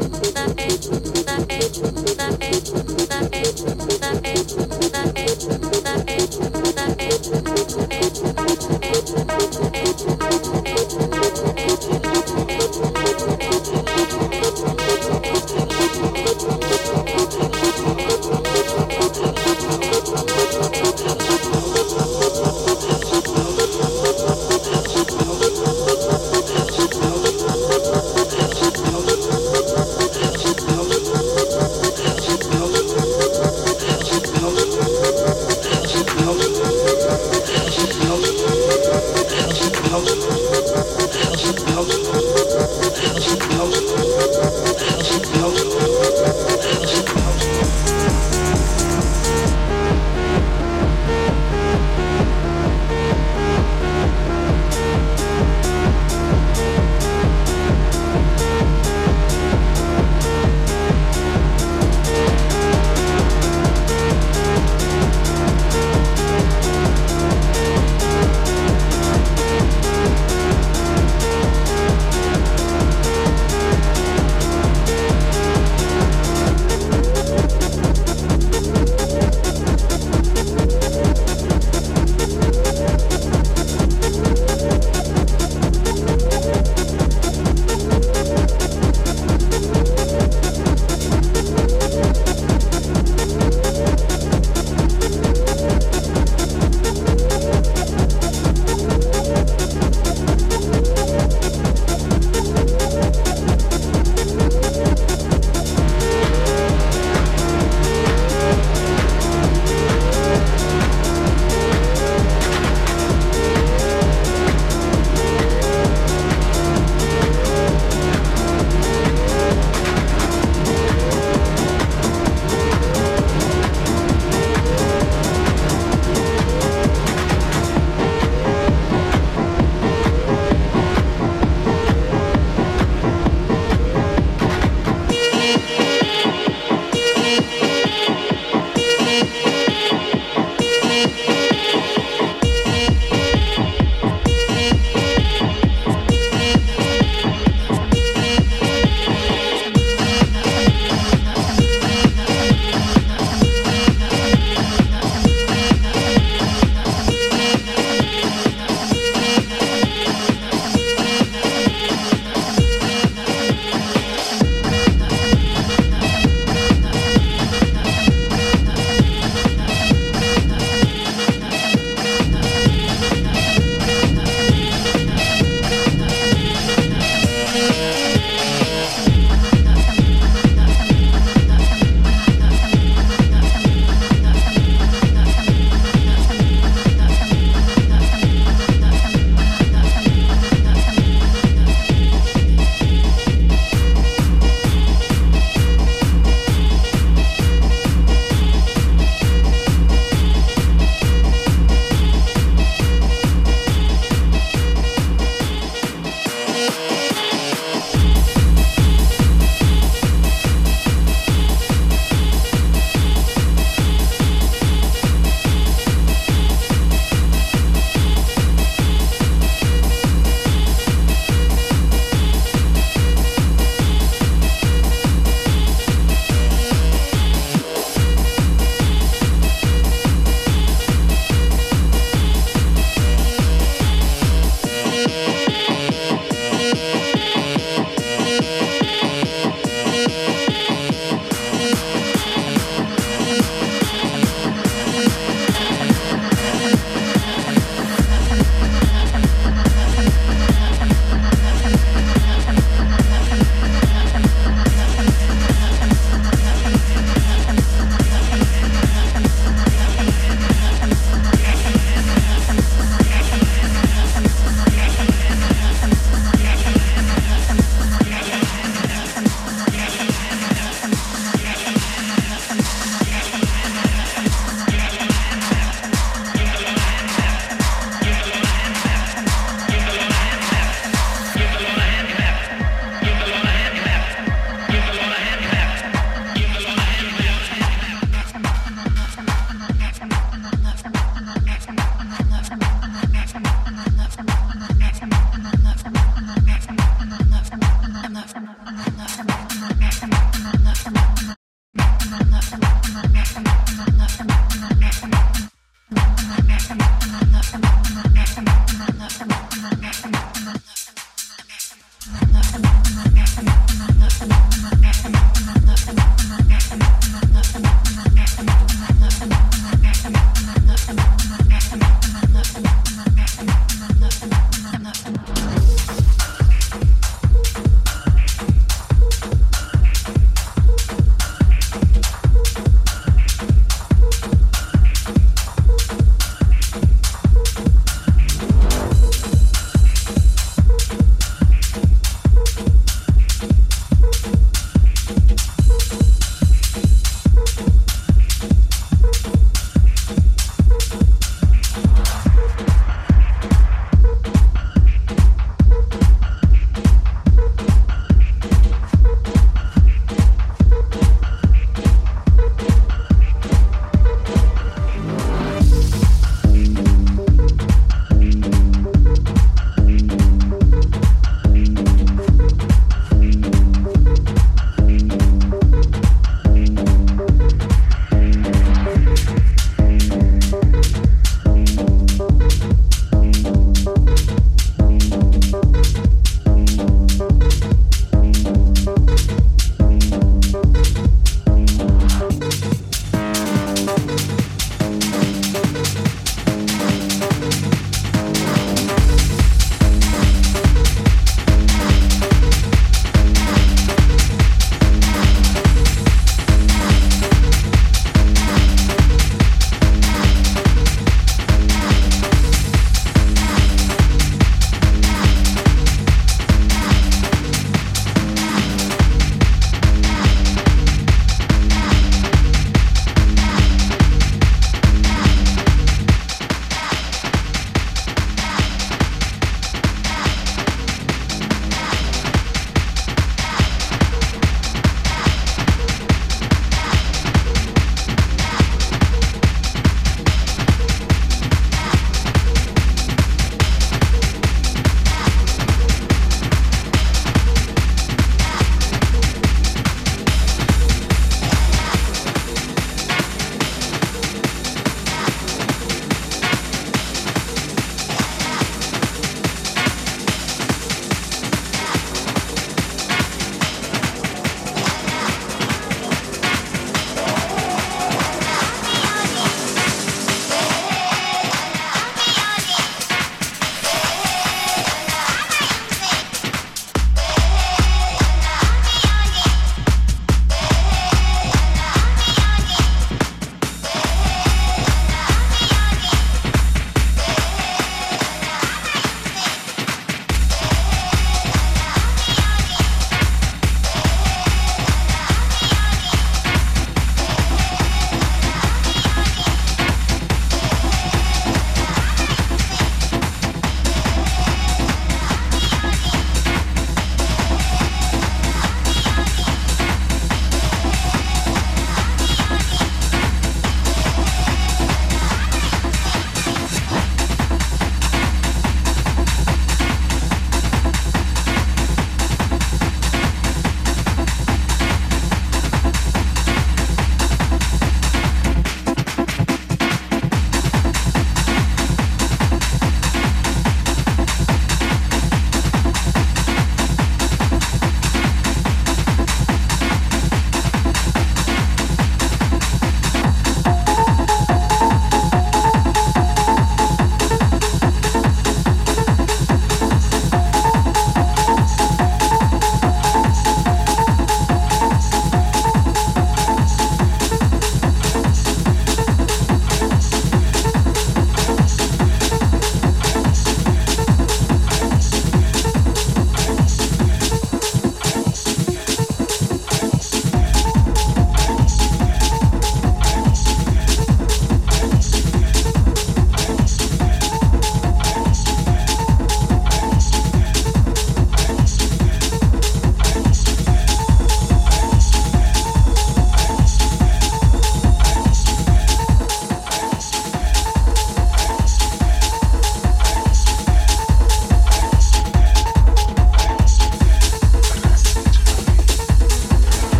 edge, the edge, the edge.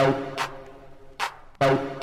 Bye. Bye.